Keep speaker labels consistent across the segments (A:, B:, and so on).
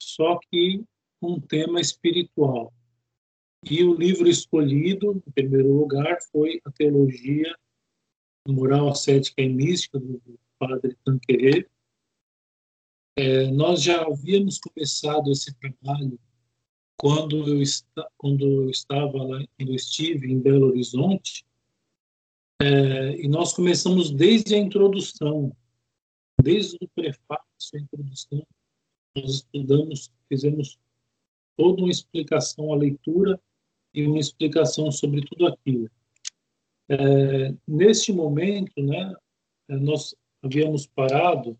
A: só que um tema espiritual. E o livro escolhido, em primeiro lugar, foi a Teologia Moral, Ascética e Mística, do padre Tanquerê. É, nós já havíamos começado esse trabalho quando eu, esta, quando eu estava lá, quando estive em Belo Horizonte, é, e nós começamos desde a introdução, desde o prefácio, a introdução, nós estudamos, fizemos toda uma explicação à leitura e uma explicação sobre tudo aquilo. É, neste momento, né, nós havíamos parado,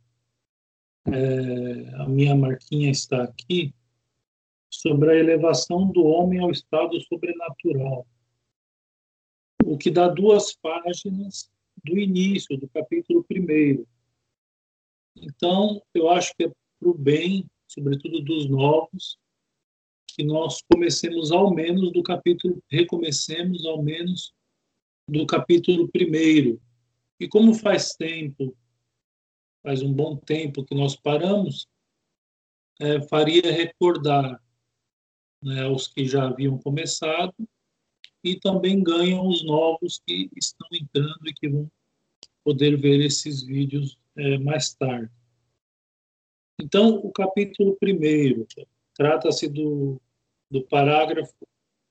A: é, a minha marquinha está aqui, sobre a elevação do homem ao estado sobrenatural, o que dá duas páginas do início, do capítulo primeiro. Então, eu acho que é para o bem, sobretudo dos novos, que nós comecemos ao menos do capítulo, recomecemos ao menos do capítulo primeiro. E como faz tempo, faz um bom tempo que nós paramos, é, faria recordar né, os que já haviam começado e também ganham os novos que estão entrando e que vão poder ver esses vídeos é, mais tarde. Então, o capítulo primeiro trata-se do, do parágrafo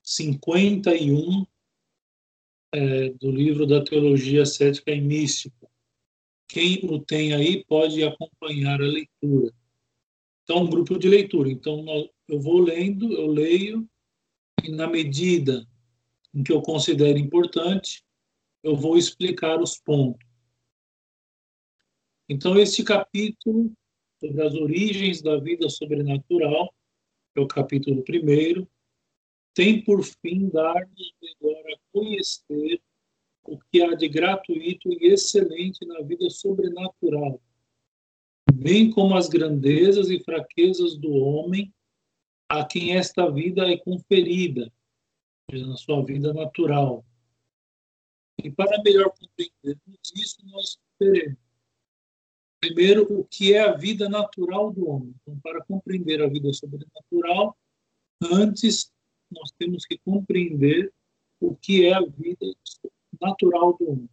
A: 51 é, do livro da Teologia Cética e Mística. Quem o tem aí pode acompanhar a leitura. Então, um grupo de leitura. Então, eu vou lendo, eu leio, e na medida em que eu considero importante, eu vou explicar os pontos. Então, este capítulo sobre as origens da vida sobrenatural, é o capítulo primeiro, tem por fim dar-nos melhor a conhecer o que há de gratuito e excelente na vida sobrenatural, bem como as grandezas e fraquezas do homem a quem esta vida é conferida, na sua vida natural. E para melhor compreendermos isso, nós veremos. Primeiro, o que é a vida natural do homem. Então, para compreender a vida sobrenatural, antes nós temos que compreender o que é a vida natural do homem.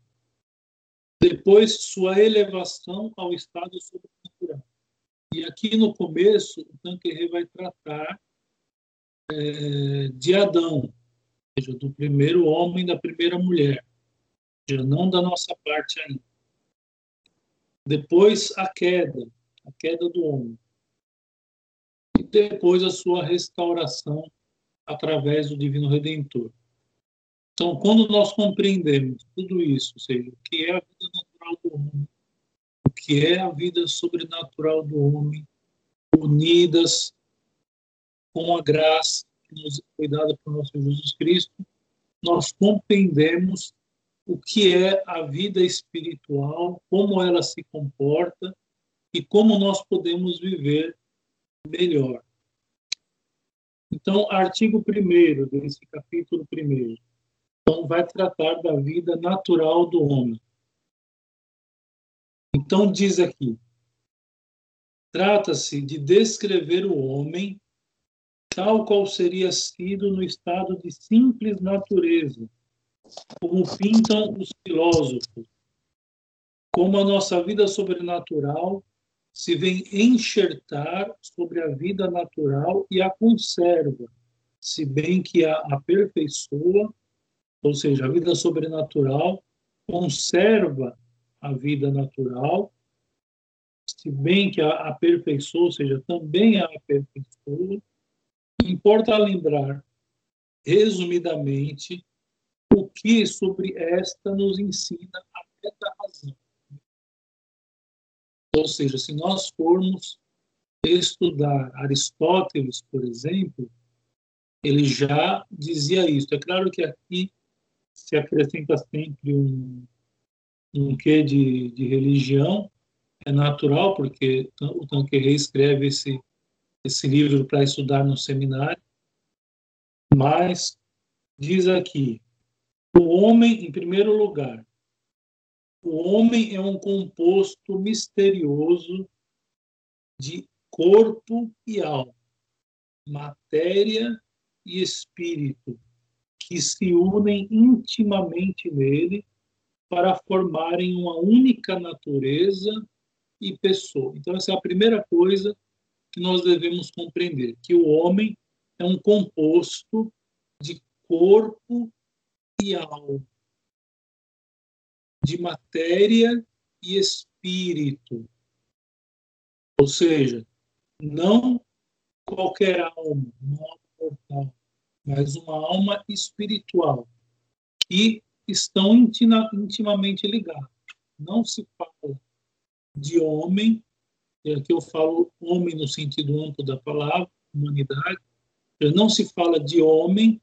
A: Depois, sua elevação ao estado sobrenatural. E aqui no começo, o Tanqueray vai tratar é, de Adão, ou seja, do primeiro homem, da primeira mulher, ou seja, não da nossa parte ainda. Depois, a queda, a queda do homem. E depois, a sua restauração através do Divino Redentor. Então, quando nós compreendemos tudo isso, ou seja, o que é a vida natural do homem, o que é a vida sobrenatural do homem, unidas com a graça que nos foi dada por nosso Jesus Cristo, nós compreendemos o que é a vida espiritual, como ela se comporta e como nós podemos viver melhor. Então, artigo 1 desse capítulo 1. Então, vai tratar da vida natural do homem. Então, diz aqui: trata-se de descrever o homem tal qual seria sido no estado de simples natureza, como pintam os filósofos, como a nossa vida sobrenatural se vem enxertar sobre a vida natural e a conserva, se bem que a aperfeiçoa, ou seja, a vida sobrenatural conserva a vida natural, se bem que a aperfeiçoa, ou seja, também a aperfeiçoa. Importa lembrar, resumidamente, o que sobre esta nos ensina a meta-razão. Ou seja, se nós formos estudar Aristóteles, por exemplo, ele já dizia isso. É claro que aqui se acrescenta sempre um, um quê de, de religião, é natural, porque o Tanqueray escreve esse, esse livro para estudar no seminário, mas diz aqui, o homem, em primeiro lugar, o homem é um composto misterioso de corpo e alma, matéria e espírito, que se unem intimamente nele para formarem uma única natureza e pessoa. Então, essa é a primeira coisa que nós devemos compreender: que o homem é um composto de corpo alma, de matéria e espírito. Ou seja, não qualquer alma, uma alma mortal, mas uma alma espiritual, que estão intimamente ligados. Não se fala de homem, e aqui eu falo homem no sentido amplo da palavra, humanidade, não se fala de homem,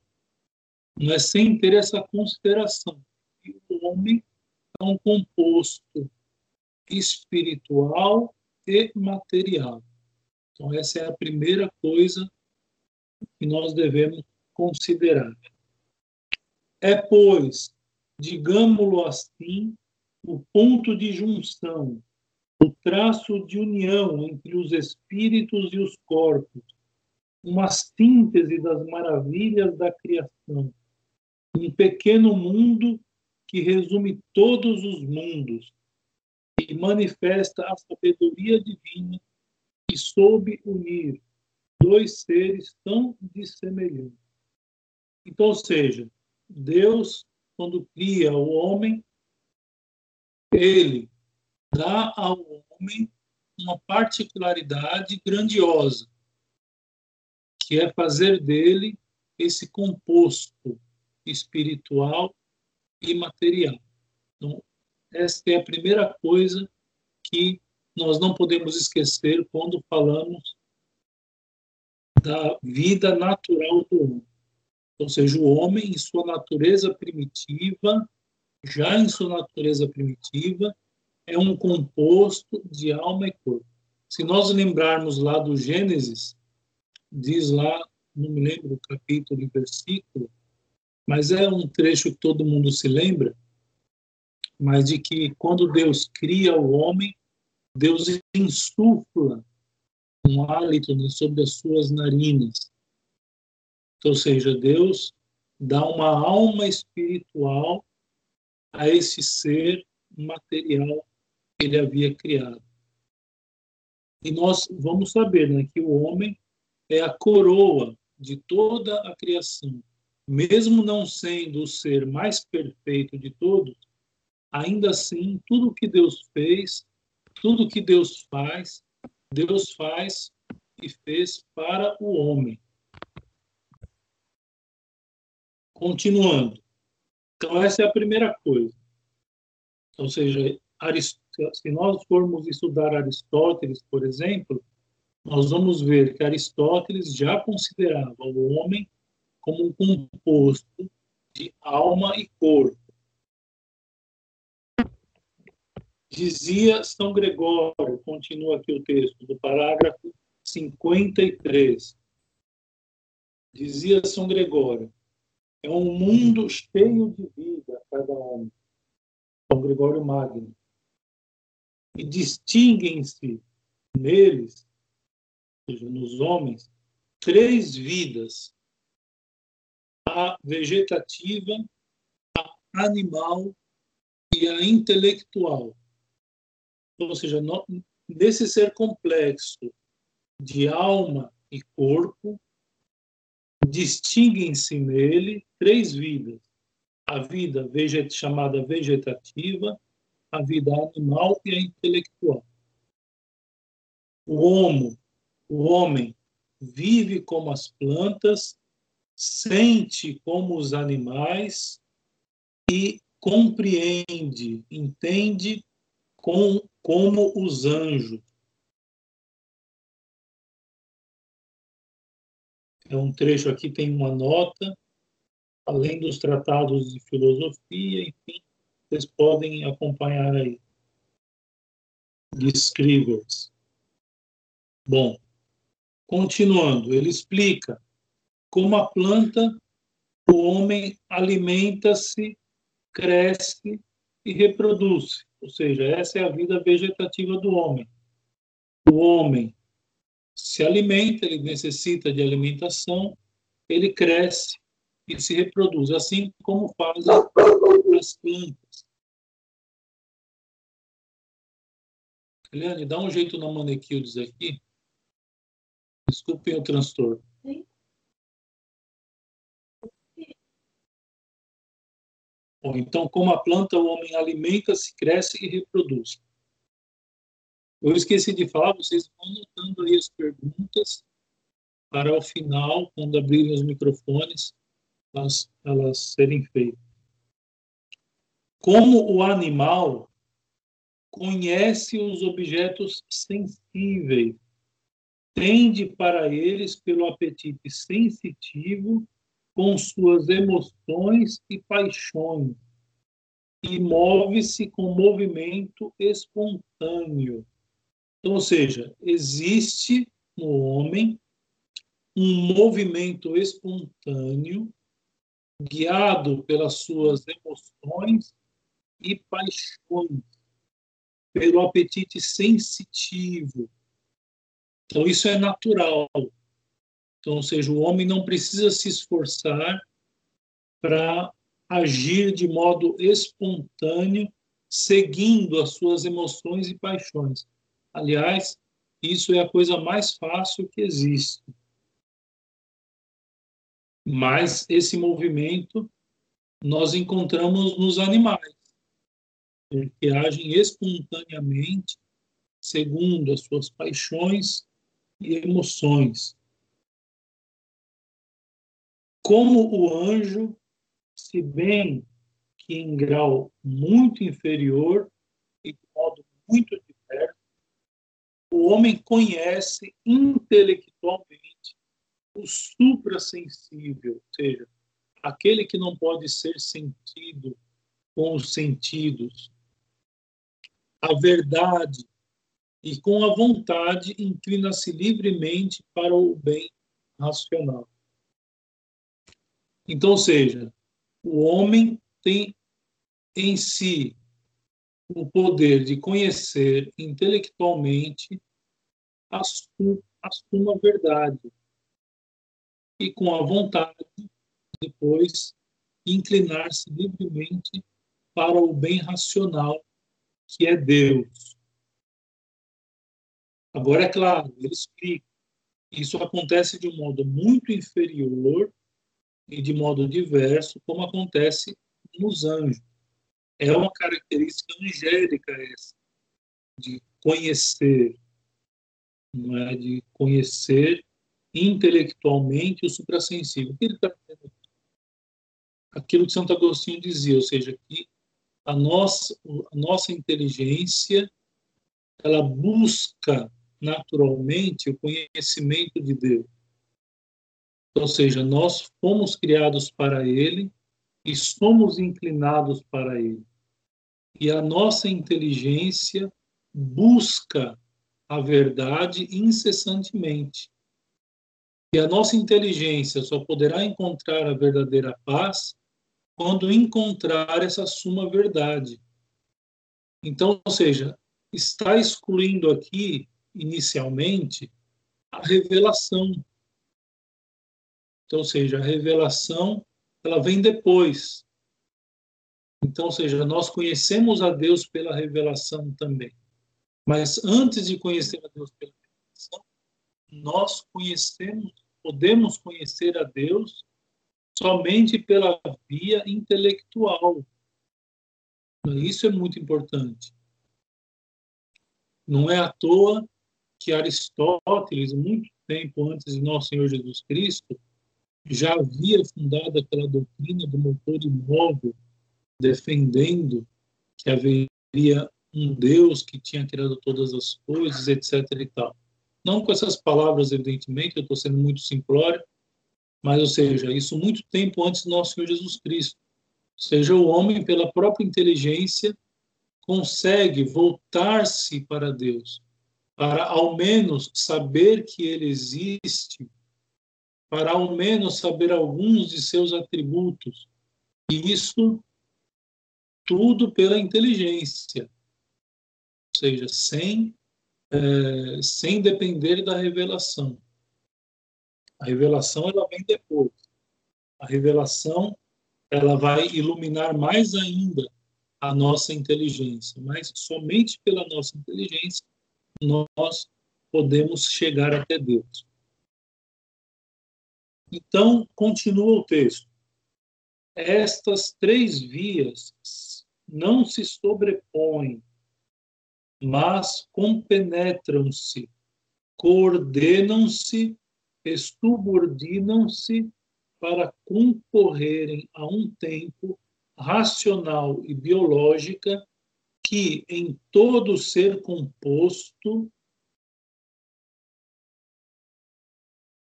A: não é sem ter essa consideração. E o homem é um composto espiritual e material. Então, essa é a primeira coisa que nós devemos considerar. É, pois, digamos-lo assim, o ponto de junção, o traço de união entre os espíritos e os corpos, uma síntese das maravilhas da criação, um pequeno mundo que resume todos os mundos e manifesta a sabedoria divina que soube unir dois seres tão dissemelhantes. Então, ou seja, Deus, quando cria o homem, ele dá ao homem uma particularidade grandiosa, que é fazer dele esse composto espiritual e material. Então, essa é a primeira coisa que nós não podemos esquecer quando falamos da vida natural do homem. Ou seja, o homem, em sua natureza primitiva, já em sua natureza primitiva, é um composto de alma e corpo. Se nós lembrarmos lá do Gênesis, diz lá, não me lembro o capítulo e versículo, mas é um trecho que todo mundo se lembra, mas de que quando Deus cria o homem, Deus insufla um hálito sobre as suas narinas. Ou seja, Deus dá uma alma espiritual a esse ser material que ele havia criado. E nós vamos saber né, que o homem é a coroa de toda a criação. Mesmo não sendo o ser mais perfeito de todos, ainda assim, tudo que Deus fez, tudo que Deus faz, Deus faz e fez para o homem. Continuando. Então, essa é a primeira coisa. Ou seja, se nós formos estudar Aristóteles, por exemplo, nós vamos ver que Aristóteles já considerava o homem como um composto de alma e corpo. Dizia São Gregório, continua aqui o texto, do parágrafo 53. Dizia São Gregório, é um mundo cheio de vida cada homem. São Gregório Magno. E distinguem-se neles, ou seja, nos homens, três vidas: a vegetativa, a animal e a intelectual ou seja, no, nesse ser complexo de alma e corpo, distinguem-se nele três vidas: a vida veget chamada vegetativa, a vida animal e a intelectual. O homo, o homem, vive como as plantas, sente como os animais e compreende, entende com, como os anjos. É um trecho aqui, tem uma nota, além dos tratados de filosofia, enfim, vocês podem acompanhar aí. De Scrivers. Bom, continuando, ele explica como a planta, o homem alimenta-se, cresce e reproduz. Ou seja, essa é a vida vegetativa do homem. O homem se alimenta, ele necessita de alimentação, ele cresce e se reproduz, assim como fazem as plantas. Eliane, dá um jeito na Manequildes aqui. Desculpem o transtorno. Bom, então, como a planta, o homem alimenta-se, cresce e reproduz. Eu esqueci de falar, vocês vão anotando aí as perguntas para o final, quando abrirem os microfones, elas, elas serem feitas. Como o animal conhece os objetos sensíveis, tende para eles pelo apetite sensitivo com suas emoções e paixões, e move-se com movimento espontâneo. Então, ou seja, existe no homem um movimento espontâneo guiado pelas suas emoções e paixões, pelo apetite sensitivo. Então, isso é natural. Então, ou seja, o homem não precisa se esforçar para agir de modo espontâneo, seguindo as suas emoções e paixões. Aliás, isso é a coisa mais fácil que existe. Mas esse movimento nós encontramos nos animais, que agem espontaneamente segundo as suas paixões e emoções como o anjo, se bem que em grau muito inferior e de modo muito diverso, o homem conhece intelectualmente o suprassensível, ou seja, aquele que não pode ser sentido com os sentidos, a verdade, e com a vontade inclina-se livremente para o bem racional. Então, ou seja, o homem tem em si o poder de conhecer intelectualmente a sua, a sua verdade e com a vontade depois inclinar-se livremente para o bem racional que é Deus. Agora, é claro, ele explica, isso acontece de um modo muito inferior e de modo diverso, como acontece nos anjos. É uma característica angélica essa, de conhecer, é? de conhecer intelectualmente o suprassensível. O que ele está dizendo Aquilo que Santo Agostinho dizia, ou seja, que a nossa, a nossa inteligência ela busca naturalmente o conhecimento de Deus. Ou seja, nós fomos criados para Ele e somos inclinados para Ele. E a nossa inteligência busca a verdade incessantemente. E a nossa inteligência só poderá encontrar a verdadeira paz quando encontrar essa suma verdade. Então, ou seja, está excluindo aqui, inicialmente, a revelação, então, ou seja, a revelação ela vem depois. Então, ou seja, nós conhecemos a Deus pela revelação também. Mas antes de conhecer a Deus pela revelação, nós conhecemos, podemos conhecer a Deus somente pela via intelectual. Isso é muito importante. Não é à toa que Aristóteles, muito tempo antes de nosso Senhor Jesus Cristo, já havia fundado aquela doutrina do motor imóvel, defendendo que haveria um Deus que tinha criado todas as coisas, etc. e tal. Não com essas palavras, evidentemente, eu estou sendo muito simplório, mas, ou seja, isso muito tempo antes do nosso Senhor Jesus Cristo. Ou seja, o homem, pela própria inteligência, consegue voltar-se para Deus, para ao menos saber que ele existe para ao menos saber alguns de seus atributos. E isso tudo pela inteligência. Ou seja, sem é, sem depender da revelação. A revelação ela vem depois. A revelação ela vai iluminar mais ainda a nossa inteligência, mas somente pela nossa inteligência nós podemos chegar até Deus. Então, continua o texto. Estas três vias não se sobrepõem, mas compenetram-se, coordenam-se e subordinam-se para concorrerem a um tempo racional e biológica que em todo ser composto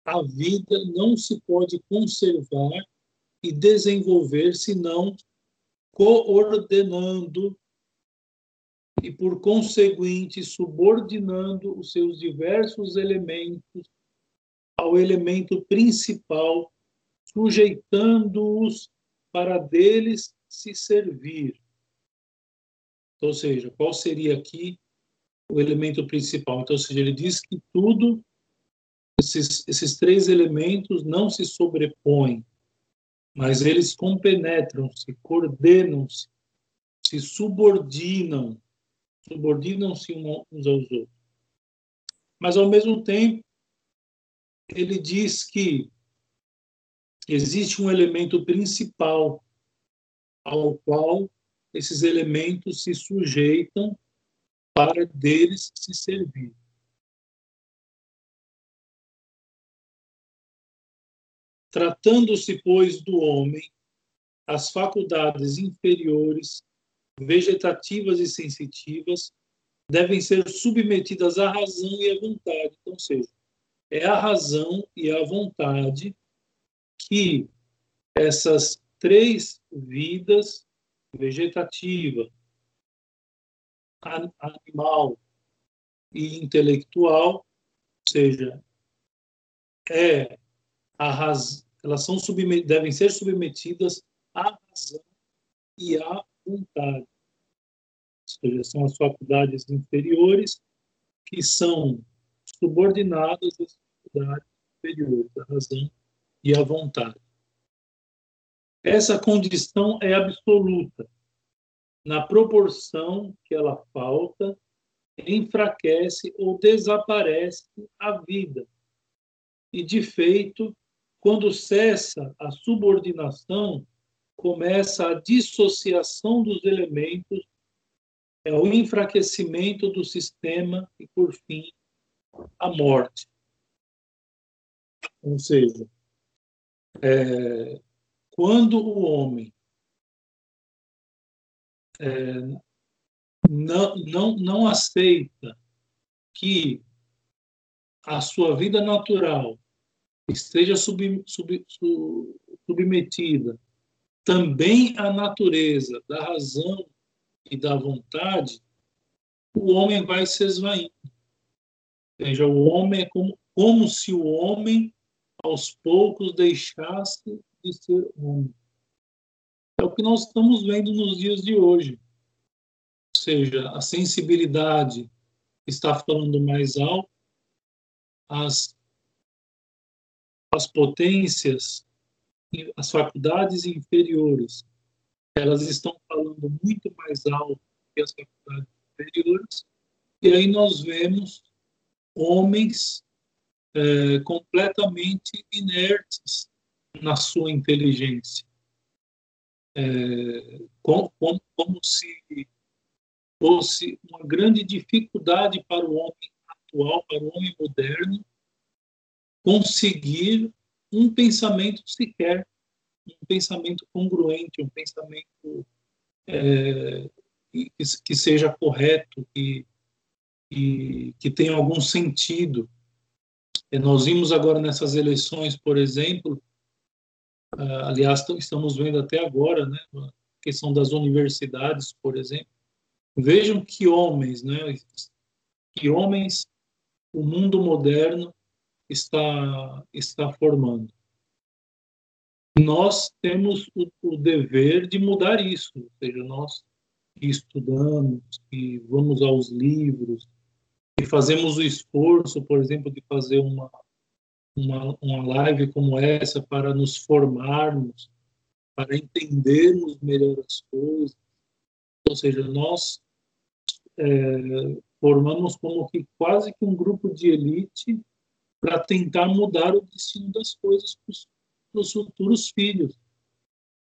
A: a vida não se pode conservar e desenvolver senão coordenando e, por conseguinte, subordinando os seus diversos elementos ao elemento principal, sujeitando-os para deles se servir. Ou seja, qual seria aqui o elemento principal? Então, ou seja, ele diz que tudo, esses, esses três elementos não se sobrepõem, mas eles compenetram-se, coordenam-se, se subordinam, subordinam-se uns aos outros. Mas, ao mesmo tempo, ele diz que existe um elemento principal ao qual esses elementos se sujeitam para deles se servir. Tratando-se, pois, do homem, as faculdades inferiores, vegetativas e sensitivas, devem ser submetidas à razão e à vontade. Então, ou seja, é a razão e a vontade que essas três vidas, vegetativa, animal e intelectual, ou seja, é raz... elas são submet... devem ser submetidas à razão e à vontade. Ou seja, são as faculdades inferiores que são subordinadas às faculdades superiores, à razão e à vontade. Essa condição é absoluta. Na proporção que ela falta, enfraquece ou desaparece a vida. E, de feito, quando cessa a subordinação, começa a dissociação dos elementos, é o enfraquecimento do sistema e, por fim, a morte. Ou seja, é, quando o homem é, não, não, não aceita que a sua vida natural esteja sub, sub, sub, submetida também à natureza da razão e da vontade, o homem vai se esvaindo. Ou seja, o homem é como, como se o homem aos poucos deixasse de ser homem. É o que nós estamos vendo nos dias de hoje. Ou seja, a sensibilidade está falando mais alto, as, as potências, as faculdades inferiores, elas estão falando muito mais alto que as faculdades inferiores, e aí nós vemos homens é, completamente inertes na sua inteligência. É, como, como, como se fosse uma grande dificuldade para o homem atual, para o homem moderno, conseguir um pensamento sequer, um pensamento congruente, um pensamento é, que, seja correto, que, que, que tenha algum sentido. E nós vimos agora nessas eleições, por exemplo, aliás, estamos vendo até agora, né, a questão das universidades, por exemplo, vejam que homens, né, que homens o mundo moderno está está formando. Nós temos o, o dever de mudar isso, ou seja, nós que estudamos, que vamos aos livros, e fazemos o esforço, por exemplo, de fazer uma, uma, uma live como essa para nos formarmos, para entendermos melhor as coisas. Ou seja, nós é, formamos como que quase que um grupo de elite para tentar mudar o destino das coisas para os futuros filhos.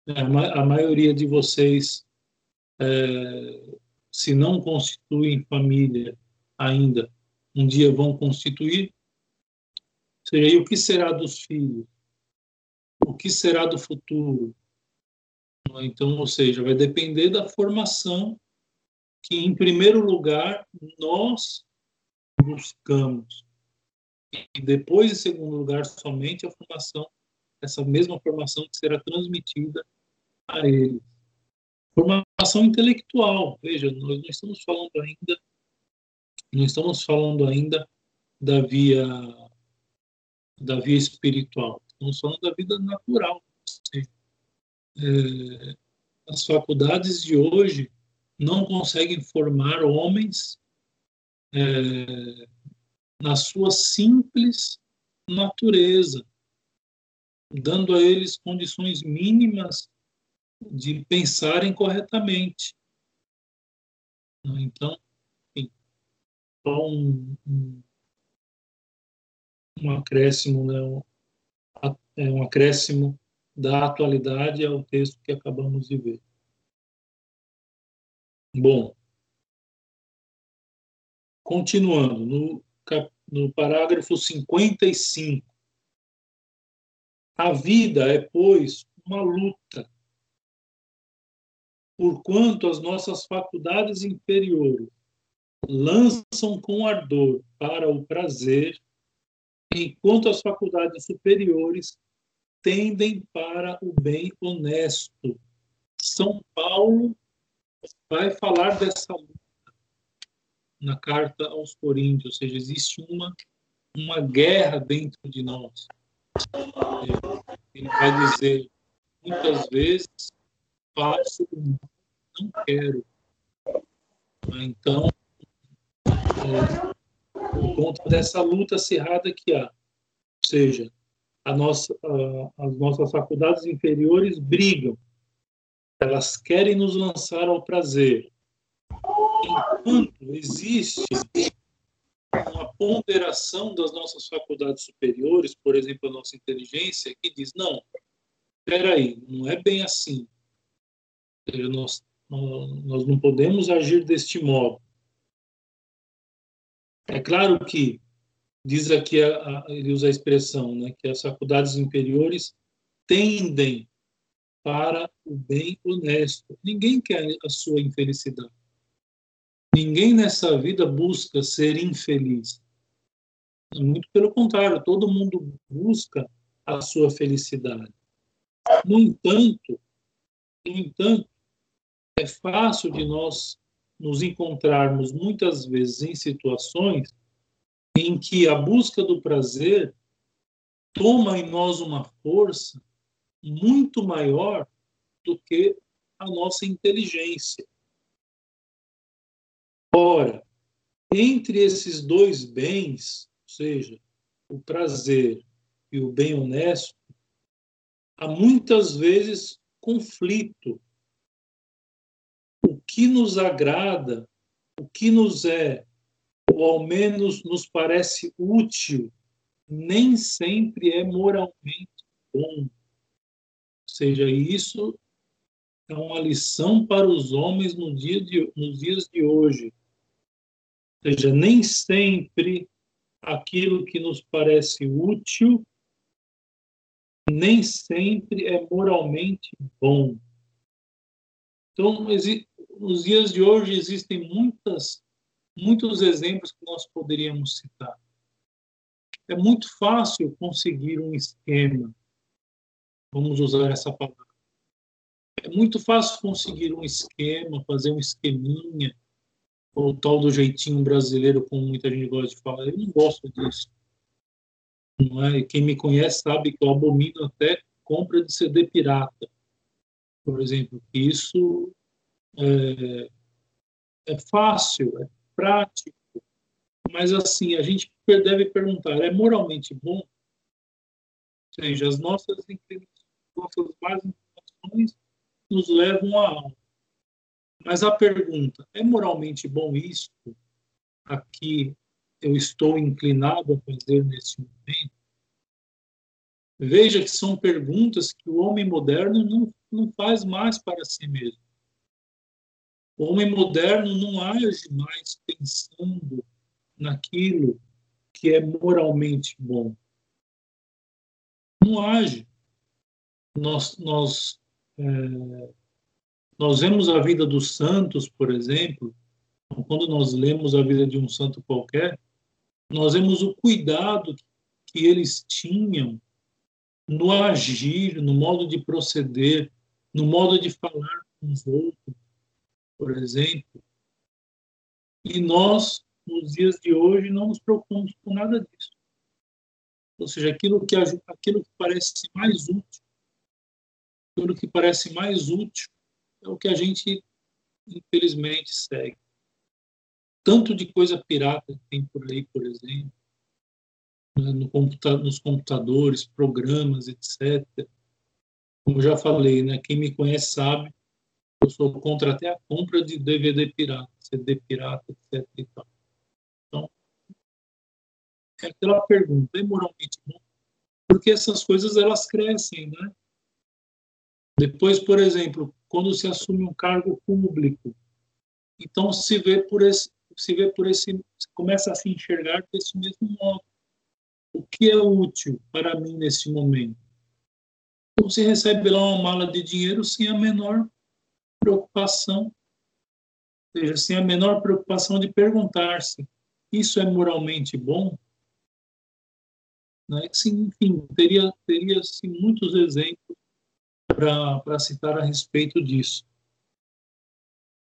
A: É, a, maioria de vocês, é, se não constituem família ainda, um dia vão constituir. Ou seja, o que será dos filhos? O que será do futuro? Então, ou seja, vai depender da formação que, em primeiro lugar, nós buscamos. E depois, em segundo lugar, somente a formação, essa mesma formação que será transmitida a eles. Formação intelectual. Veja, nós não estamos falando ainda, não estamos falando ainda da via da via espiritual. Estamos falando da vida natural. É, as faculdades de hoje não conseguem formar homens é, na sua simples natureza, dando a eles condições mínimas de pensarem corretamente. Então, enfim, só um, um, um acréscimo, né? um, é um acréscimo da atualidade ao texto que acabamos de ver. Bom, continuando, no, no parágrafo 55. A vida é, pois, uma luta, porquanto as nossas faculdades inferiores lançam com ardor para o prazer, enquanto as faculdades superiores tendem para o bem honesto. São Paulo vai falar dessa na carta aos Coríntios, ou seja, existe uma uma guerra dentro de nós. Ele vai dizer muitas vezes faço não quero. Então, é, por conta dessa luta acirrada que há, ou seja, a nossa, a, as nossas faculdades inferiores brigam elas querem nos lançar ao prazer. Enquanto existe uma ponderação das nossas faculdades superiores, por exemplo, a nossa inteligência, que diz: não, espera aí, não é bem assim. Nós, nós não podemos agir deste modo. É claro que, diz aqui, a, a, ele usa a expressão, né, que as faculdades inferiores tendem para o bem honesto. Ninguém quer a sua infelicidade. Ninguém nessa vida busca ser infeliz. Muito pelo contrário, todo mundo busca a sua felicidade. No entanto, no entanto, é fácil de nós nos encontrarmos muitas vezes em situações em que a busca do prazer toma em nós uma força muito maior do que a nossa inteligência. Ora, entre esses dois bens, ou seja, o prazer e o bem honesto, há muitas vezes conflito. O que nos agrada, o que nos é, ou ao menos nos parece útil, nem sempre é moralmente bom seja, isso é uma lição para os homens no dia de, nos dias de hoje. Ou seja, nem sempre aquilo que nos parece útil, nem sempre é moralmente bom. Então, nos dias de hoje existem muitas, muitos exemplos que nós poderíamos citar. É muito fácil conseguir um esquema Vamos usar essa palavra. É muito fácil conseguir um esquema, fazer um esqueminha, o tal do jeitinho brasileiro, como muita gente gosta de falar. Eu não gosto disso. Não é? Quem me conhece sabe que eu abomino até compra de CD pirata, por exemplo. Isso é, é fácil, é prático, Mas assim, a gente deve perguntar: é moralmente bom? Ou seja, as nossas nossas más nos levam a algo. Mas a pergunta: é moralmente bom isso? Aqui eu estou inclinado a fazer nesse momento? Veja que são perguntas que o homem moderno não, não faz mais para si mesmo. O homem moderno não age mais pensando naquilo que é moralmente bom. Não age. Nós, nós, é, nós vemos a vida dos santos, por exemplo, quando nós lemos a vida de um santo qualquer, nós vemos o cuidado que eles tinham no agir, no modo de proceder, no modo de falar com os outros, por exemplo. E nós, nos dias de hoje, não nos preocupamos com nada disso. Ou seja, aquilo que, aquilo que parece mais útil, aquilo que parece mais útil, é o que a gente, infelizmente, segue. Tanto de coisa pirata que tem por aí, por exemplo, né, no computa nos computadores, programas, etc. Como já falei, né, quem me conhece sabe, eu sou contra até a compra de DVD pirata, CD pirata, etc. E tal. Então, é aquela pergunta, é moralmente bom? Porque essas coisas elas crescem, né? Depois, por exemplo, quando se assume um cargo público, então se vê por esse, se vê por esse, começa a se enxergar desse mesmo modo o que é útil para mim nesse momento? Você recebe lá uma mala de dinheiro sem a menor preocupação, ou seja, sem a menor preocupação de perguntar-se: isso é moralmente bom? Né? Sim, enfim, teria, teria assim, muitos exemplos para citar a respeito disso.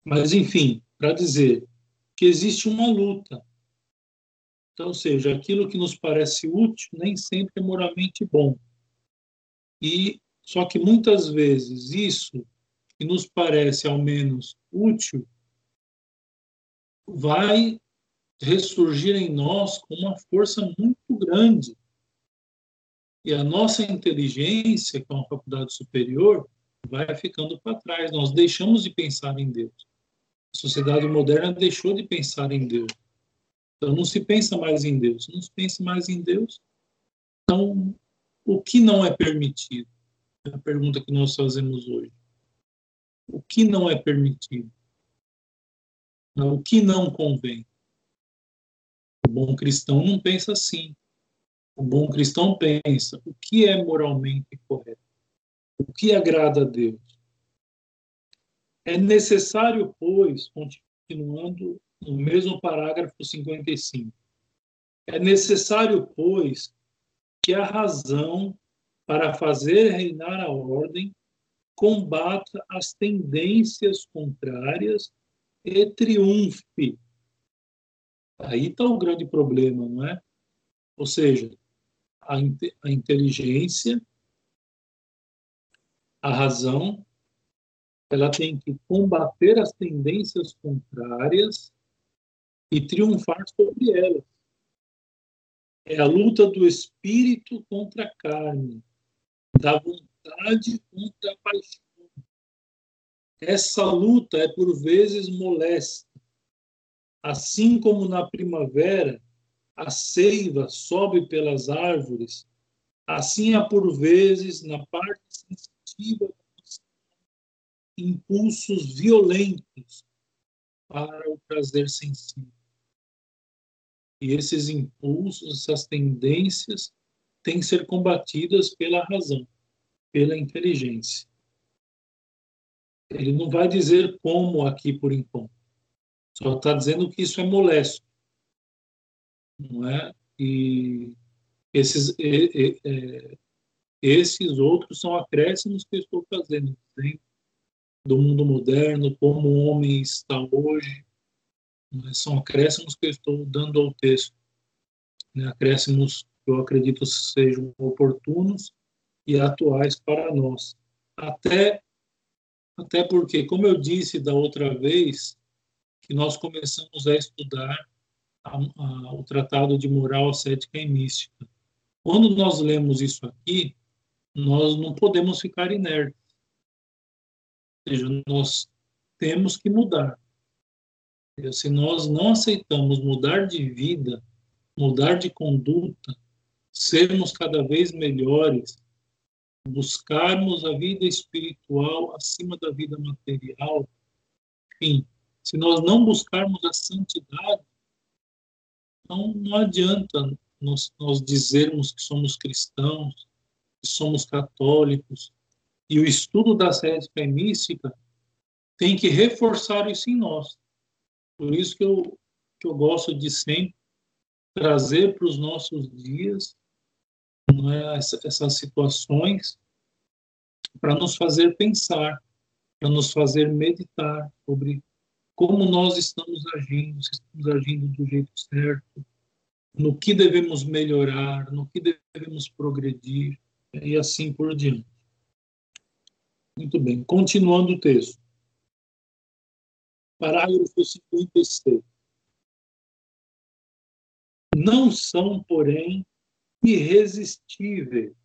A: Mas, enfim, para dizer que existe uma luta então, ou seja, aquilo que nos parece útil nem sempre é moralmente bom. E só que muitas vezes isso que nos parece ao menos útil vai ressurgir em nós com uma força muito grande. E a nossa inteligência, que é uma faculdade superior, vai ficando para trás. Nós deixamos de pensar em Deus. A sociedade moderna deixou de pensar em Deus. Então não se pensa mais em Deus. Não se pensa mais em Deus. Então, o que não é permitido? É a pergunta que nós fazemos hoje. O que não é permitido? O que não convém? O bom cristão não pensa assim. O bom cristão pensa o que é moralmente correto, o que agrada a Deus. É necessário, pois, continuando no mesmo parágrafo 55. É necessário, pois, que a razão para fazer reinar a ordem combata as tendências contrárias e triunfe. Aí está o grande problema, não é? Ou seja, a, a inteligência, a razão, ela tem que combater as tendências contrárias e triunfar sobre elas. É a luta do espírito contra a carne, da vontade contra a paixão. Essa luta é por vezes molesta. Assim como na primavera a seiva sobe pelas árvores, assim há por vezes na parte sensitiva impulsos violentos para o prazer sensível. E esses impulsos, essas tendências, têm que ser combatidas pela razão, pela inteligência. Ele não vai dizer como aqui por enquanto. Só está dizendo que isso é molesto. Não é? E esses, e, e, é, esses outros são acréscimos que eu estou fazendo, do mundo moderno, como o homem está hoje, né? São acréscimos que eu estou dando ao texto. Né? Acréscimos que eu acredito sejam oportunos e atuais para nós. Até, até porque, como eu disse da outra vez, que nós começamos a estudar a, a, o Tratado de Moral Ascética e Mística. Quando nós lemos isso aqui, nós não podemos ficar inertes. Ou seja, nós temos que mudar. Se nós não aceitamos mudar de vida, mudar de conduta, sermos cada vez melhores, buscarmos a vida espiritual acima da vida material, enfim, se nós não buscarmos a santidade, então não adianta nós, nós dizermos que somos cristãos, que somos católicos, e o estudo da cética mística tem que reforçar isso em nós. Por isso que eu, que eu gosto de sempre trazer para os nossos dias é, essas situações para nos fazer pensar, para nos fazer meditar sobre como nós estamos agindo, se estamos agindo do jeito certo, no que devemos melhorar, no que devemos progredir e assim por diante. Muito bem, continuando o texto. Parágrafo 56. Não são, porém, irresistíveis.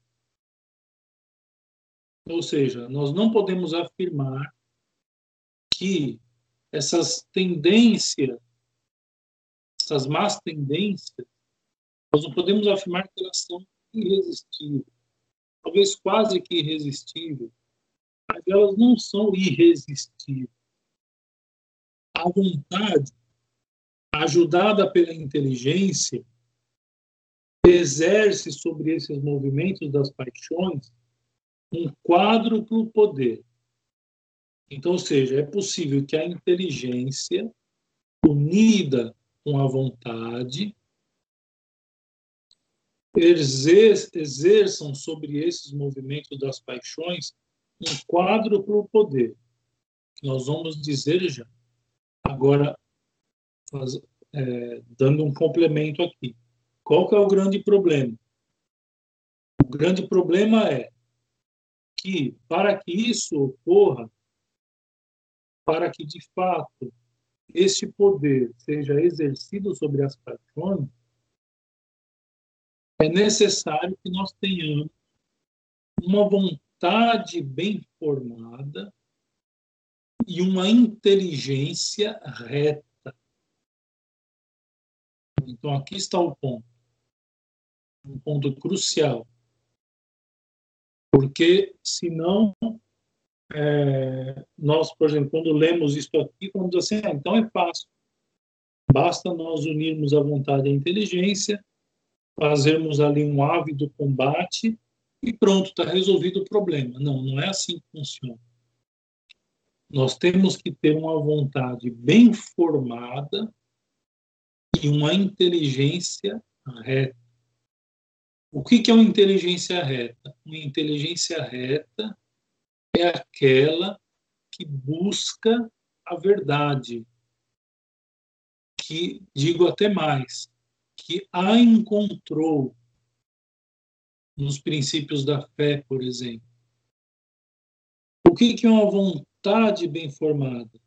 A: Ou seja, nós não podemos afirmar que essas tendências, essas más tendências, nós não podemos afirmar que elas são irresistíveis. Talvez quase que irresistíveis, mas elas não são irresistíveis. A vontade, ajudada pela inteligência, exerce sobre esses movimentos das paixões um quadro para o poder. Então, ou seja, é possível que a inteligência, unida com a vontade, exerçam sobre esses movimentos das paixões um quadro para o poder. Nós vamos dizer já. Agora, faz, é, dando um complemento aqui. Qual que é o grande problema? O grande problema é que, para que isso ocorra, para que de fato este poder seja exercido sobre as paixões, é necessário que nós tenhamos uma vontade bem formada e uma inteligência reta. Então, aqui está o ponto. Um ponto crucial. Porque, senão, é, nós, por exemplo, quando lemos isso aqui, vamos assim, ah, então é fácil. Basta nós unirmos a vontade e a inteligência, fazermos ali um ávido combate e pronto, está resolvido o problema. Não, não é assim que funciona. Nós temos que ter uma vontade bem formada e uma inteligência reta. O que, que é uma inteligência reta? Uma inteligência reta é aquela que busca a verdade, que, digo até mais, que a encontrou nos princípios da fé, por exemplo. O que, que é uma vontade bem formada?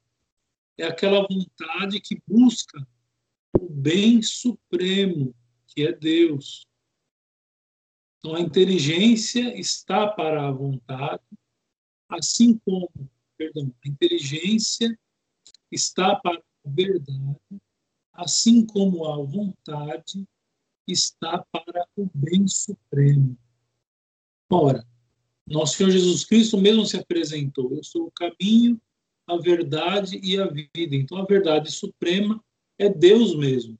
A: É aquela vontade que busca o bem supremo, que é Deus. Então, a inteligência está para a vontade, assim como, perdão, a inteligência está para a verdade, assim como a vontade está para o bem supremo. Ora, nosso Senhor Jesus Cristo mesmo se apresentou: Eu sou o caminho, a verdade e a vida. Então, a verdade suprema é Deus mesmo.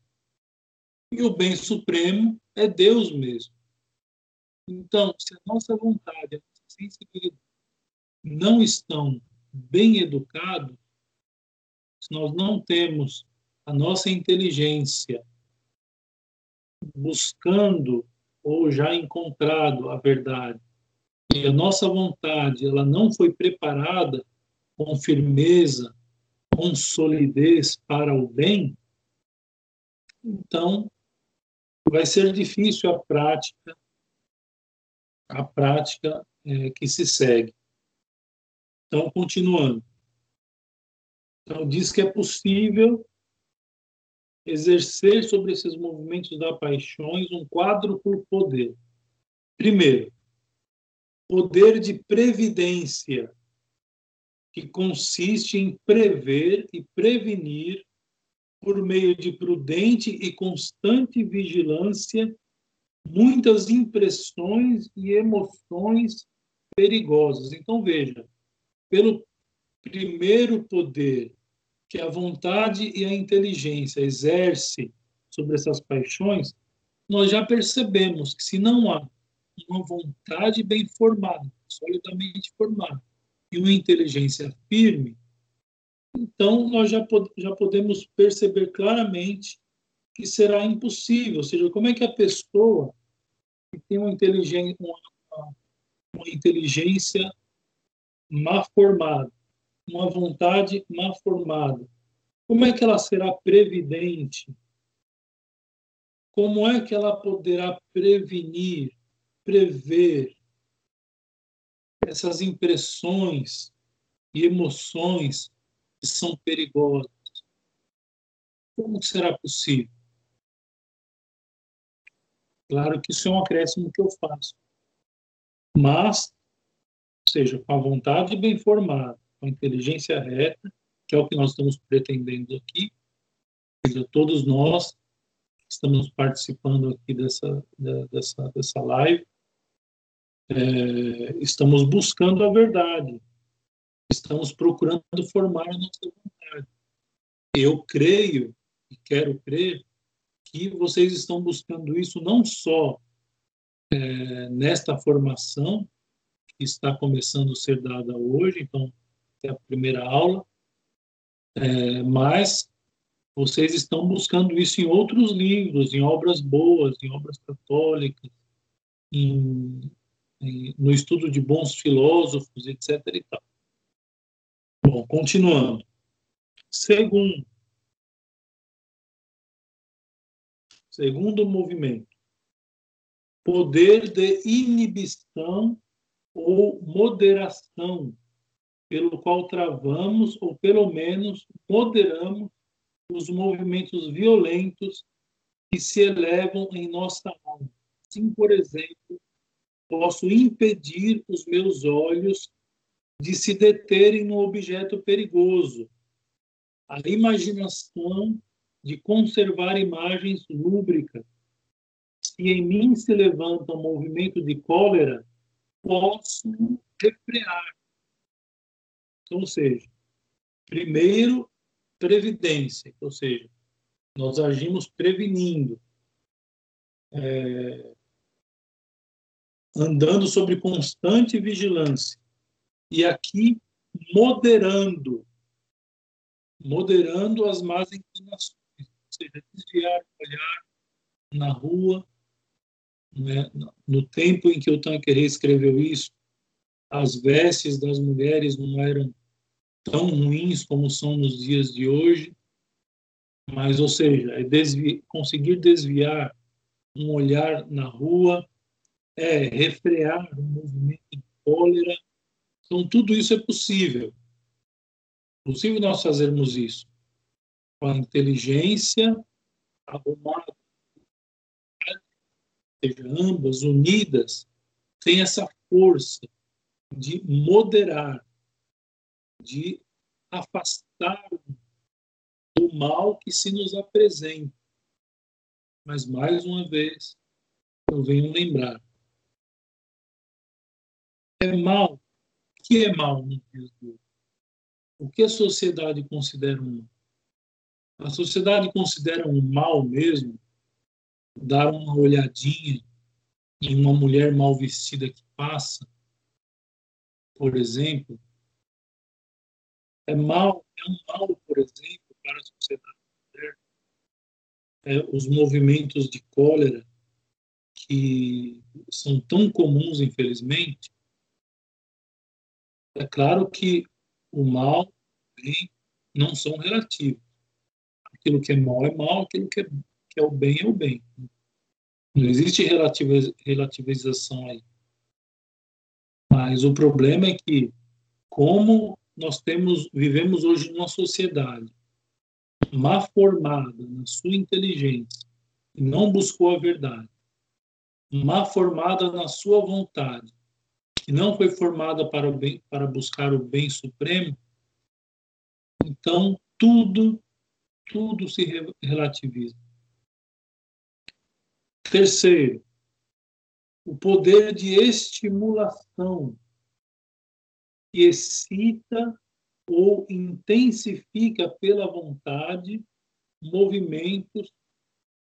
A: E o bem supremo é Deus mesmo. Então, se a nossa vontade, a nossa sensibilidade não estão bem educados, se nós não temos a nossa inteligência buscando ou já encontrado a verdade, e a nossa vontade ela não foi preparada com firmeza, com solidez para o bem, então vai ser difícil a prática, a prática é, que se segue. Então, continuando. Então, diz que é possível exercer sobre esses movimentos da paixões um quadro por poder. Primeiro, poder de previdência, que consiste em prever e prevenir por meio de prudente e constante vigilância muitas impressões e emoções perigosas. Então veja, pelo primeiro poder que a vontade e a inteligência exerce sobre essas paixões, nós já percebemos que se não há uma vontade bem formada, solidamente formada, e uma inteligência firme, então nós já, pod já podemos perceber claramente que será impossível. Ou seja, como é que a pessoa que tem uma inteligência, uma, uma inteligência má formada, uma vontade má formada, como é que ela será previdente? Como é que ela poderá prevenir prever essas impressões e emoções que são perigosas. Como será possível? Claro que isso é um acréscimo que eu faço. Mas, seja, com a vontade bem formada, com a inteligência reta, que é o que nós estamos pretendendo aqui, todos nós estamos participando aqui dessa, dessa, dessa live, é, estamos buscando a verdade, estamos procurando formar a nossa vontade. Eu creio e quero crer que vocês estão buscando isso não só é, nesta formação que está começando a ser dada hoje, então é a primeira aula, é, mas vocês estão buscando isso em outros livros, em obras boas, em obras católicas, em no estudo de bons filósofos, etc. E tal. Bom, continuando. Segundo, segundo movimento, poder de inibição ou moderação, pelo qual travamos ou pelo menos moderamos os movimentos violentos que se elevam em nossa alma. Assim, por exemplo, posso impedir os meus olhos de se deterem no objeto perigoso. A imaginação de conservar imagens lúbricas. Se em mim se levanta um movimento de cólera, posso refrear. Então, ou seja, primeiro, previdência, ou seja, nós agimos prevenindo. É, andando sobre constante vigilância. E aqui, moderando, moderando as más inclinações, ou seja, desviar o olhar na rua, né? no tempo em que o Tanqueray escreveu isso, as vestes das mulheres não eram tão ruins como são nos dias de hoje, mas, ou seja, é desvi conseguir desviar um olhar na rua é refrear um movimento de cólera. Então, tudo isso é possível. É possível nós fazermos isso com a inteligência arrumada, seja, ambas unidas, tem essa força de moderar, de afastar do mal que se nos apresenta. Mas, mais uma vez, eu venho lembrar: é mal. O que é mal no dias? O que a sociedade considera um mal? A sociedade considera um mal mesmo dar uma olhadinha em uma mulher mal vestida que passa, por exemplo. É mal, é um mal, por exemplo, para a sociedade moderna. É, os movimentos de cólera que são tão comuns, infelizmente, é claro que o mal e o bem não são relativos. Aquilo que é mal é mal, aquilo que é, que é o bem é o bem. Não existe relativização aí. Mas o problema é que, como nós temos, vivemos hoje numa sociedade má formada na sua inteligência não buscou a verdade, má formada na sua vontade e não foi formada para o bem, para buscar o bem supremo, então tudo tudo se relativiza. Terceiro, o poder de estimulação que excita ou intensifica pela vontade movimentos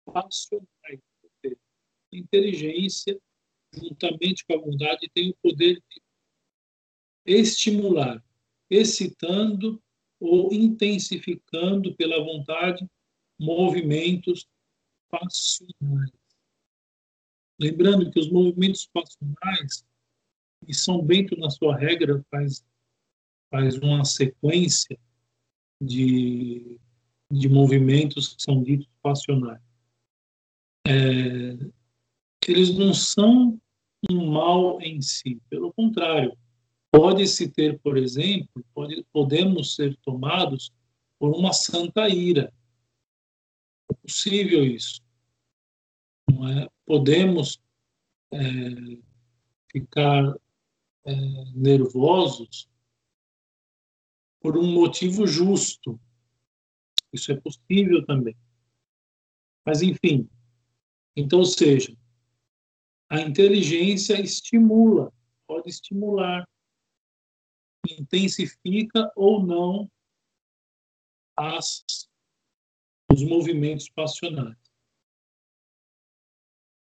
A: passionais. A inteligência, juntamente com a vontade, tem o poder de estimular, excitando ou intensificando pela vontade movimentos passionais. Lembrando que os movimentos passionais, e São Bento, na sua regra, faz, faz uma sequência de, de movimentos que são ditos passionais. É, eles não são um mal em si, pelo contrário, pode-se ter, por exemplo, pode, podemos ser tomados por uma santa ira. É possível isso. É? Podemos é, ficar é, nervosos por um motivo justo. Isso é possível também. Mas, enfim, então, ou seja, a inteligência estimula, pode estimular, intensifica ou não as, os movimentos passionais.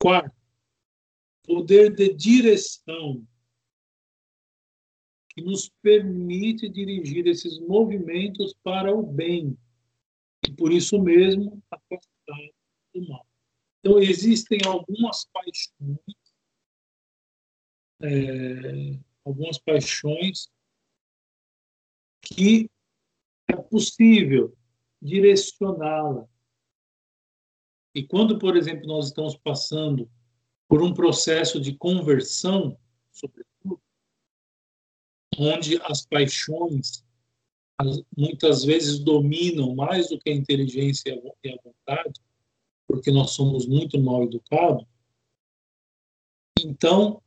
A: Quarto, poder de direção que nos permite dirigir esses movimentos para o bem e por isso mesmo afastar do mal. Então existem algumas paixões, é, algumas paixões que é possível direcioná-la. E quando, por exemplo, nós estamos passando por um processo de conversão, sobretudo, onde as paixões muitas vezes dominam mais do que a inteligência e a vontade, porque nós somos muito mal educados. Então,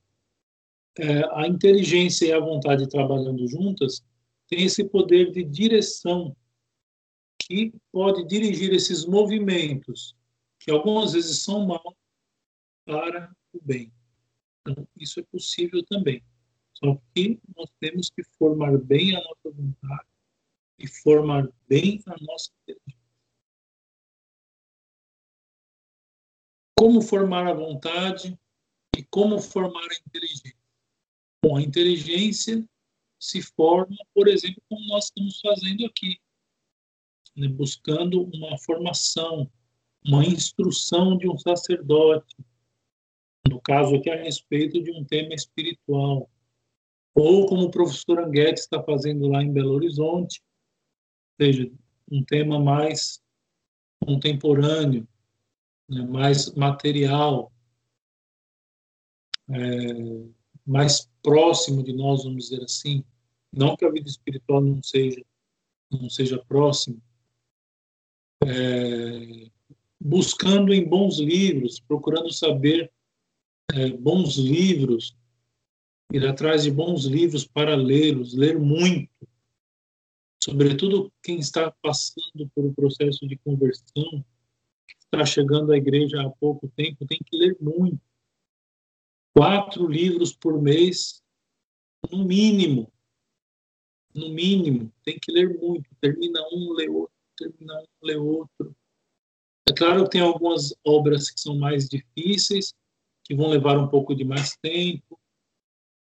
A: é, a inteligência e a vontade trabalhando juntas tem esse poder de direção que pode dirigir esses movimentos que algumas vezes são mal para o bem. Então, isso é possível também. Só que nós temos que formar bem a nossa vontade e formar bem a nossa inteligência. Como formar a vontade e como formar a inteligência? Bom, a inteligência se forma, por exemplo, como nós estamos fazendo aqui, né, buscando uma formação, uma instrução de um sacerdote, no caso aqui a respeito de um tema espiritual, ou como o professor Anguete está fazendo lá em Belo Horizonte, ou seja, um tema mais contemporâneo, né, mais material, é, mais próximo de nós, vamos dizer assim, não que a vida espiritual não seja não seja próxima, é, buscando em bons livros, procurando saber é, bons livros, ir atrás de bons livros para lê-los, ler muito, sobretudo quem está passando por um processo de conversão, está chegando à igreja há pouco tempo, tem que ler muito. Quatro livros por mês, no mínimo, no mínimo, tem que ler muito. Termina um, lê outro, termina um, lê outro. É claro que tem algumas obras que são mais difíceis, que vão levar um pouco de mais tempo,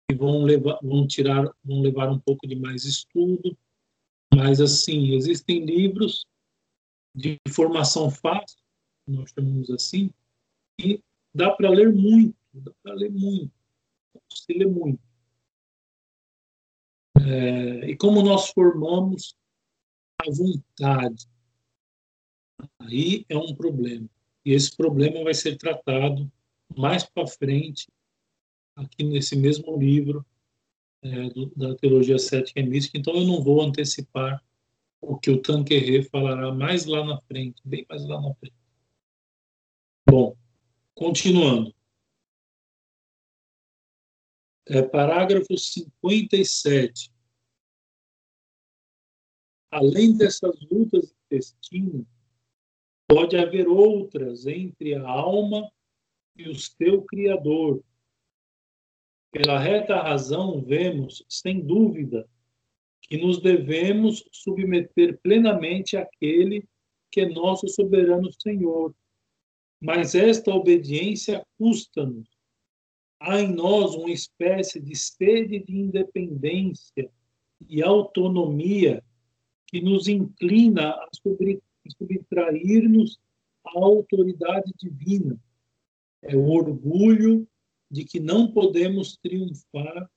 A: que vão levar, vão tirar, vão levar um pouco de mais estudo. Mas assim, existem livros de formação fácil, nós chamamos assim, e dá para ler muito, dá para ler muito, se lê muito. É, e como nós formamos a vontade, aí é um problema. E esse problema vai ser tratado mais para frente, aqui nesse mesmo livro é, do, da Teologia Cética e Mística, então eu não vou antecipar o que o Tanquerê falará mais lá na frente, bem mais lá na frente. Bom, continuando. É, parágrafo 57. Além dessas lutas intestinas, pode haver outras entre a alma e o seu Criador. Pela reta razão, vemos, sem dúvida, que nos devemos submeter plenamente àquele que é nosso soberano Senhor. Mas esta obediência custa-nos. Há em nós uma espécie de sede de independência e autonomia que nos inclina a subtrair-nos à autoridade divina. É o orgulho de que não podemos triunfar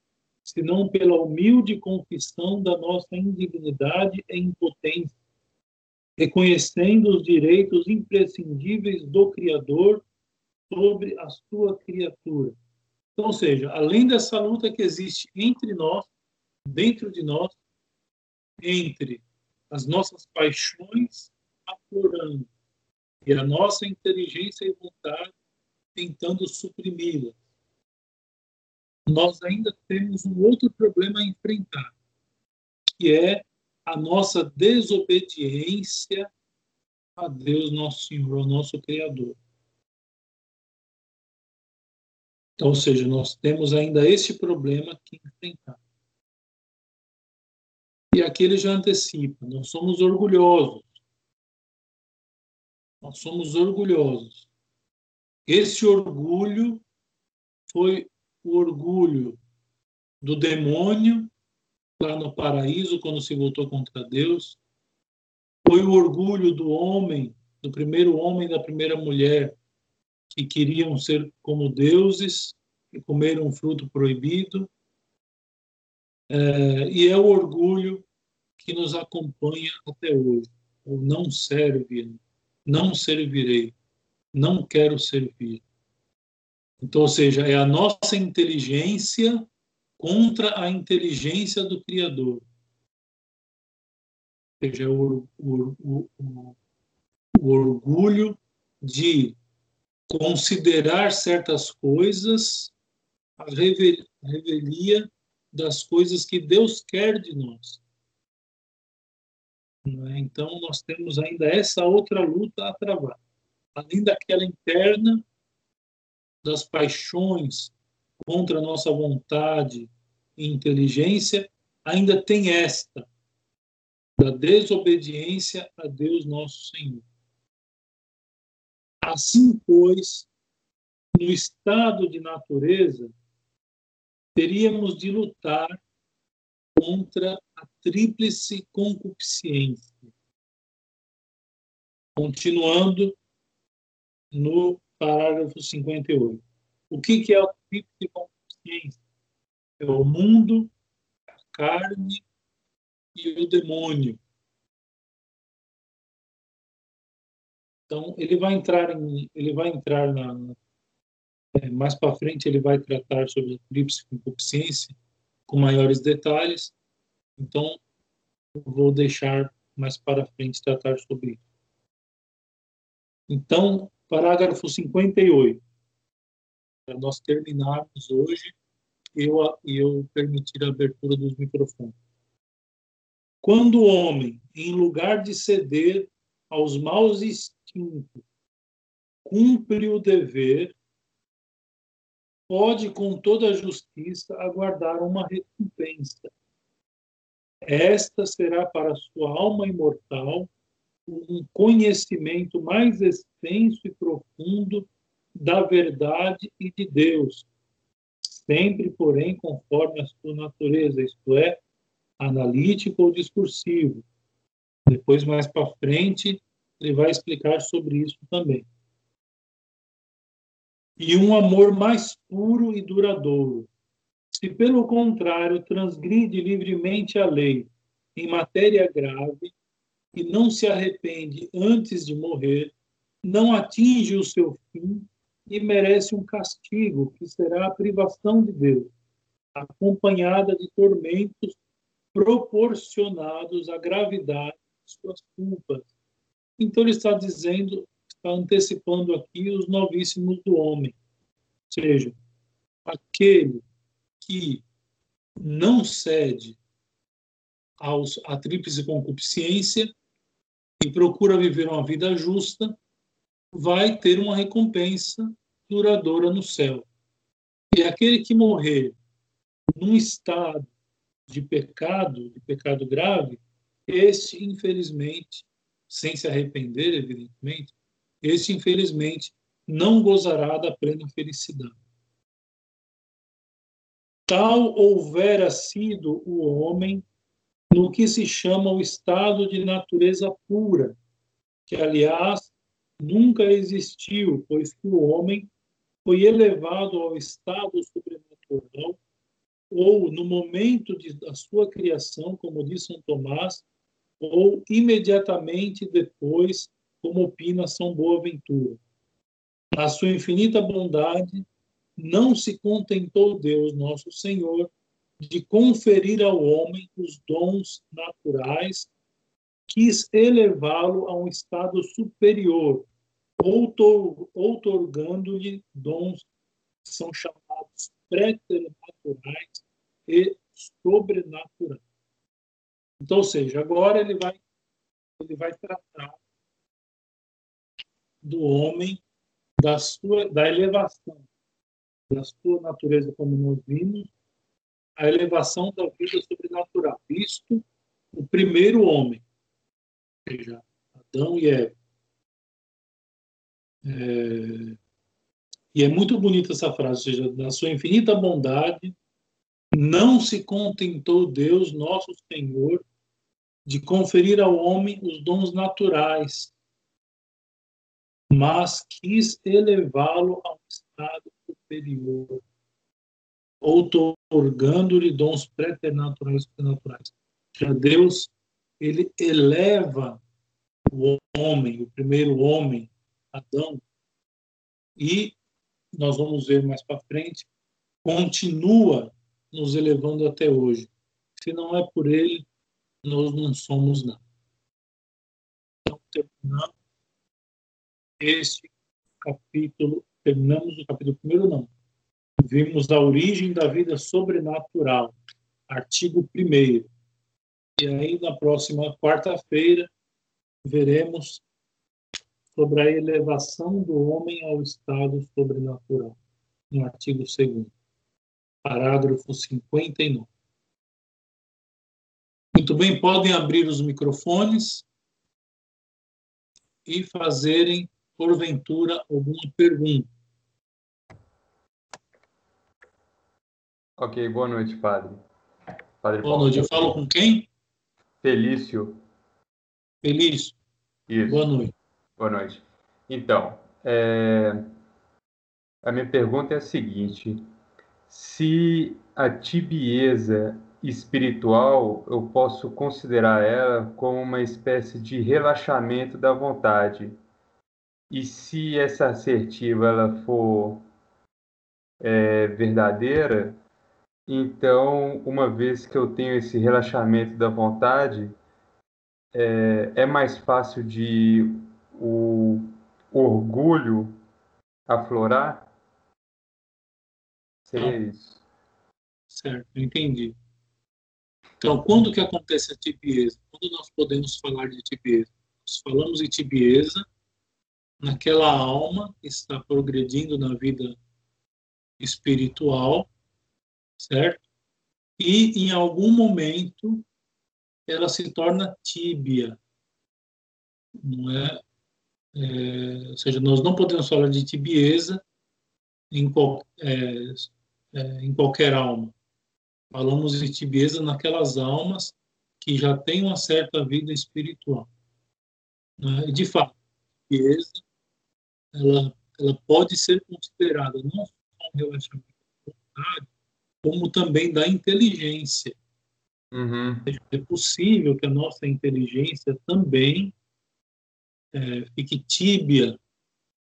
A: senão pela humilde confissão da nossa indignidade e impotência, reconhecendo os direitos imprescindíveis do Criador sobre a sua criatura. Então, ou seja, além dessa luta que existe entre nós, dentro de nós, entre as nossas paixões aflorando e a nossa inteligência e vontade tentando suprimi-las, nós ainda temos um outro problema a enfrentar, que é a nossa desobediência a Deus, nosso Senhor, ao nosso Criador. Então, ou seja, nós temos ainda esse problema que enfrentar. E aqui ele já antecipa: nós somos orgulhosos. Nós somos orgulhosos. Esse orgulho foi o orgulho do demônio lá no paraíso, quando se voltou contra Deus. Foi o orgulho do homem, do primeiro homem e da primeira mulher, que queriam ser como deuses e comeram um fruto proibido. É, e é o orgulho que nos acompanha até hoje. O não serve, não servirei, não quero servir. Então, ou seja, é a nossa inteligência contra a inteligência do Criador. Ou seja, o, o, o, o orgulho de considerar certas coisas a revelia das coisas que Deus quer de nós. É? Então, nós temos ainda essa outra luta a travar. Além daquela interna, das paixões contra a nossa vontade e inteligência, ainda tem esta, da desobediência a Deus nosso Senhor. Assim, pois, no estado de natureza, teríamos de lutar contra tríplice concupiscência. Continuando no parágrafo 58. O que, que é o tipo de consciência? É o mundo, a carne e o demônio. Então ele vai entrar em, ele vai entrar na é, mais para frente ele vai tratar sobre a tríplice concupiscência com maiores detalhes. Então vou deixar mais para frente tratar sobre isso. Então Parágrafo 58. Para nós terminarmos hoje, eu, eu permitir a abertura dos microfones. Quando o homem, em lugar de ceder aos maus instintos, cumpre o dever, pode com toda a justiça aguardar uma recompensa. Esta será para sua alma imortal um conhecimento mais extenso e profundo da verdade e de Deus, sempre, porém, conforme a sua natureza, isto é, analítico ou discursivo. Depois, mais para frente, ele vai explicar sobre isso também. E um amor mais puro e duradouro. Se, pelo contrário, transgride livremente a lei em matéria grave, e não se arrepende antes de morrer, não atinge o seu fim e merece um castigo, que será a privação de Deus, acompanhada de tormentos proporcionados à gravidade suas culpas. Então ele está dizendo, está antecipando aqui os novíssimos do homem, ou seja, aquele que não cede aos, à tríplice concupiscência e procura viver uma vida justa, vai ter uma recompensa duradoura no céu. E aquele que morrer num estado de pecado, de pecado grave, esse, infelizmente, sem se arrepender, evidentemente, esse, infelizmente, não gozará da plena felicidade. Tal houvera sido o homem no que se chama o estado de natureza pura, que, aliás, nunca existiu, pois que o homem foi elevado ao estado sobrenatural ou no momento de, da sua criação, como diz São Tomás, ou imediatamente depois, como opina São Boaventura. Na sua infinita bondade, não se contentou Deus, nosso Senhor, de conferir ao homem os dons naturais, quis elevá-lo a um estado superior, outorgando-lhe dons que são chamados preternaturais e sobrenatural. Então, ou seja, agora ele vai ele vai tratar do homem da sua da elevação da sua natureza como nós vimos, a elevação da vida sobrenatural. Isto o primeiro homem, ou seja, Adão e Eva. É, e é muito bonita essa frase, ou seja, na sua infinita bondade, não se contentou Deus, nosso Senhor, de conferir ao homem os dons naturais, mas quis elevá-lo a um estado superior, outorgando-lhe dons preternaturais e supernaturais. Já Deus, ele eleva o homem, o primeiro homem, Adão, e nós vamos ver mais para frente, continua nos elevando até hoje. Se não é por ele, nós não somos nada. Então, terminamos este capítulo, terminamos o capítulo primeiro, não. Vimos a origem da vida sobrenatural, artigo 1 E aí, na próxima quarta-feira, veremos sobre a elevação do homem ao estado sobrenatural, no artigo 2 parágrafo 59. Muito bem, podem abrir os microfones e fazerem, porventura, alguma pergunta.
B: Ok, boa noite, padre.
A: padre boa Paulo. noite, eu falo com quem?
B: Felício.
A: Felício.
B: Isso.
A: Boa noite.
B: Boa noite. Então, é... a minha pergunta é a seguinte: se a tibieza espiritual, eu posso considerar ela como uma espécie de relaxamento da vontade. E se essa assertiva ela for é, verdadeira, então, uma vez que eu tenho esse relaxamento da vontade, é, é mais fácil de o orgulho aflorar? Seria isso.
A: Certo, entendi. Então, quando que acontece a tibieza? Quando nós podemos falar de tibieza? Nós falamos de tibieza naquela alma que está progredindo na vida espiritual, certo? E em algum momento ela se torna tíbia, não é? é ou seja, nós não podemos falar de tibieza em, qual, é, é, em qualquer alma. Falamos de tibieza naquelas almas que já têm uma certa vida espiritual. Né? De fato, tibieza ela, ela pode ser considerada não só um relaxamento voluntário, como também da inteligência.
B: Uhum.
A: É possível que a nossa inteligência também é, fique tíbia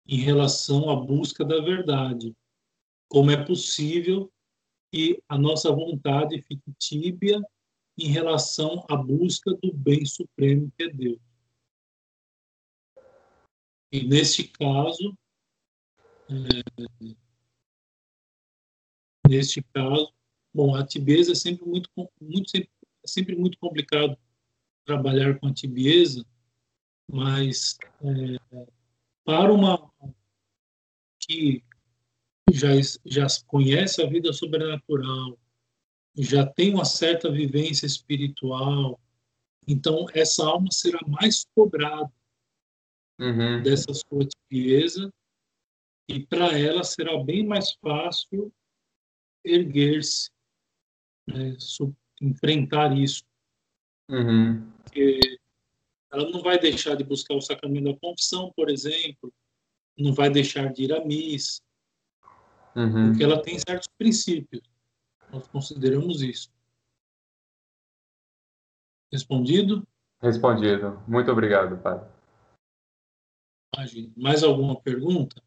A: em relação à busca da verdade como é possível que a nossa vontade fique tíbia em relação à busca do bem supremo que é Deus. E neste caso, é, neste caso, bom, a tibieza é sempre muito, muito sempre, é sempre muito complicado trabalhar com a tibieza, mas é, para uma que já, já conhece a vida sobrenatural, já tem uma certa vivência espiritual, então essa alma será mais cobrada uhum. dessa sua tibieza e para ela será bem mais fácil erguer-se, né, enfrentar isso. Uhum. Porque ela não vai deixar de buscar o sacramento da confissão, por exemplo, não vai deixar de ir à missa, uhum. porque ela tem certos princípios. Nós consideramos isso. Respondido?
B: Respondido. Muito obrigado, padre.
A: Mais alguma pergunta?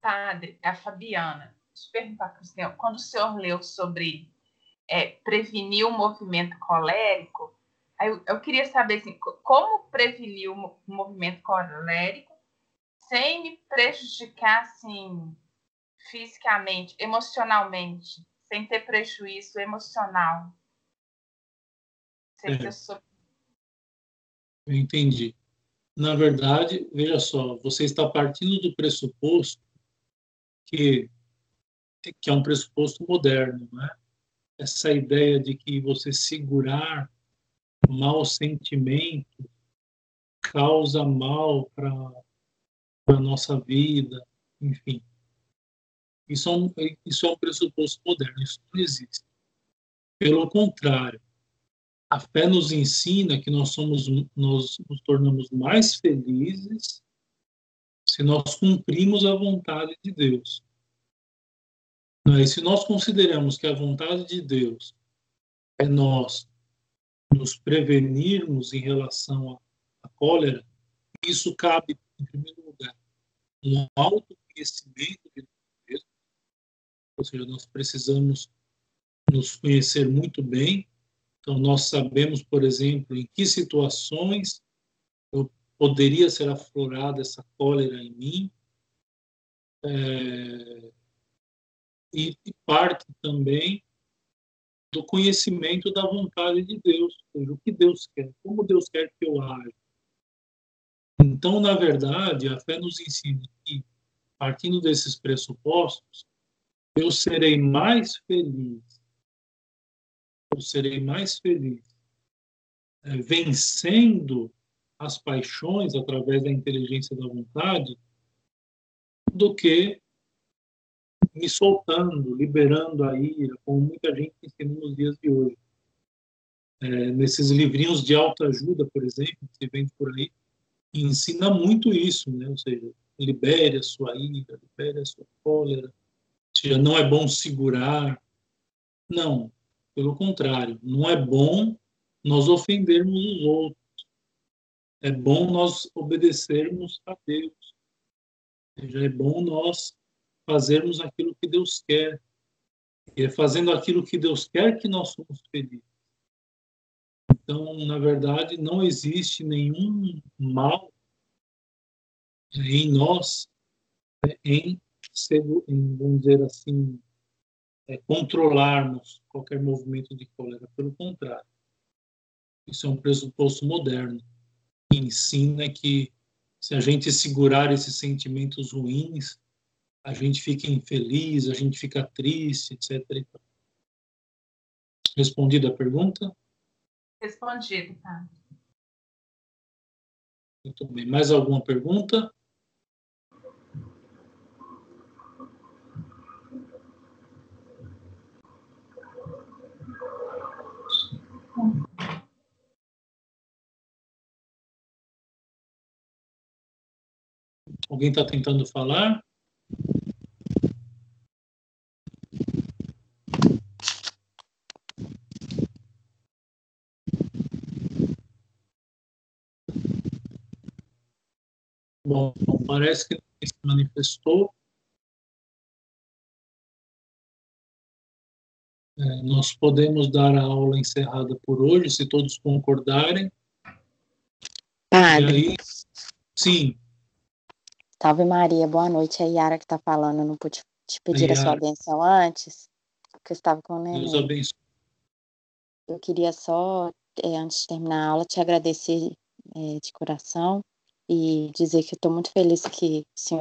C: Padre, a Fabiana. Deixa eu perguntar para o senhor. Quando o senhor leu sobre é, prevenir o movimento colérico, eu, eu queria saber assim, como prevenir o movimento colérico sem me prejudicar assim, fisicamente, emocionalmente, sem ter prejuízo emocional.
A: É. Entendi. Na verdade, veja só, você está partindo do pressuposto que, que é um pressuposto moderno, né? essa ideia de que você segurar mau sentimento causa mal para a nossa vida, enfim. Isso é, um, isso é um pressuposto moderno, isso não existe. Pelo contrário, a fé nos ensina que nós somos nós nos tornamos mais felizes se nós cumprimos a vontade de Deus. E se nós consideramos que a vontade de Deus é nós nos prevenirmos em relação à cólera, isso cabe, em primeiro lugar, um autoconhecimento de nós mesmos, ou seja, nós precisamos nos conhecer muito bem. Então, nós sabemos, por exemplo, em que situações eu poderia ser aflorada essa cólera em mim. É, e, parte também do conhecimento da vontade de Deus, seja, o que Deus quer, como Deus quer que eu haja. Então, na verdade, a fé nos ensina que, partindo desses pressupostos, eu serei mais feliz, eu serei mais feliz é, vencendo as paixões através da inteligência da vontade do que me soltando, liberando a ira, como muita gente ensina nos dias de hoje. É, nesses livrinhos de autoajuda, por exemplo, que vem por aí, ensina muito isso, né? Ou seja, libere a sua ira, libere a sua cólera. Ou seja, não é bom segurar. Não, pelo contrário, não é bom nós ofendermos os outros. É bom nós obedecermos a Deus. Seja, é bom nós fazermos aquilo que Deus quer. E é fazendo aquilo que Deus quer que nós somos felizes. Então, na verdade, não existe nenhum mal em nós, né, em, em vamos dizer assim, é, controlarmos qualquer movimento de cólera. Pelo contrário, isso é um pressuposto moderno que ensina que se a gente segurar esses sentimentos ruins, a gente fica infeliz, a gente fica triste, etc. Respondida a pergunta?
C: Respondido, tá.
A: Muito bem. Mais alguma pergunta? Alguém está tentando falar? Bom, parece que ninguém se manifestou. É, nós podemos dar a aula encerrada por hoje, se todos concordarem.
D: Padre.
A: Aí, sim.
D: Salve Maria, boa noite. É a Yara que está falando. Eu não pude te pedir a sua benção antes, porque eu estava com o neném. Eu queria só, é, antes de terminar a aula, te agradecer é, de coração e dizer que eu estou muito feliz que o senhor